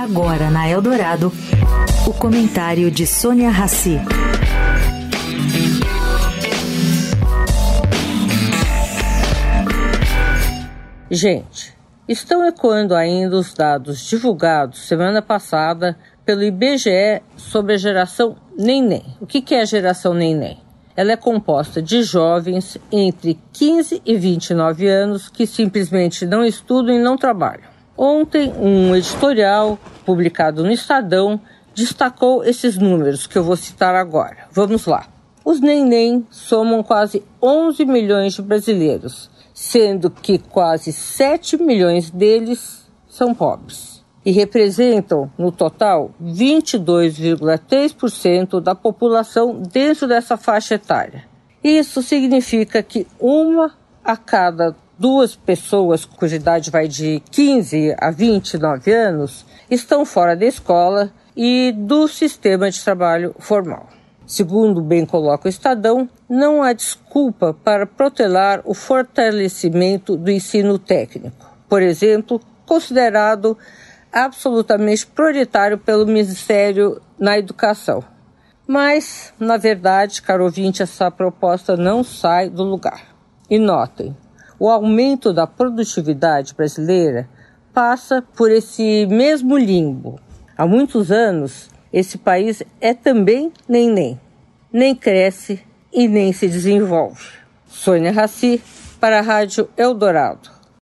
Agora na Eldorado, o comentário de Sônia Rassi. Gente, estão ecoando ainda os dados divulgados semana passada pelo IBGE sobre a geração Neném. O que é a geração Neném? Ela é composta de jovens entre 15 e 29 anos que simplesmente não estudam e não trabalham. Ontem, um editorial publicado no Estadão destacou esses números que eu vou citar agora. Vamos lá. Os neném somam quase 11 milhões de brasileiros, sendo que quase 7 milhões deles são pobres e representam, no total, 22,3% da população dentro dessa faixa etária. Isso significa que uma a cada duas pessoas cuja idade vai de 15 a 29 anos estão fora da escola e do sistema de trabalho formal. Segundo bem coloca o Estadão, não há desculpa para protelar o fortalecimento do ensino técnico, por exemplo, considerado absolutamente prioritário pelo Ministério na Educação. Mas, na verdade, caro ouvinte, essa proposta não sai do lugar. E notem, o aumento da produtividade brasileira passa por esse mesmo limbo. Há muitos anos, esse país é também nem-nem, nem cresce e nem se desenvolve. Sônia Raci, para a Rádio Eldorado.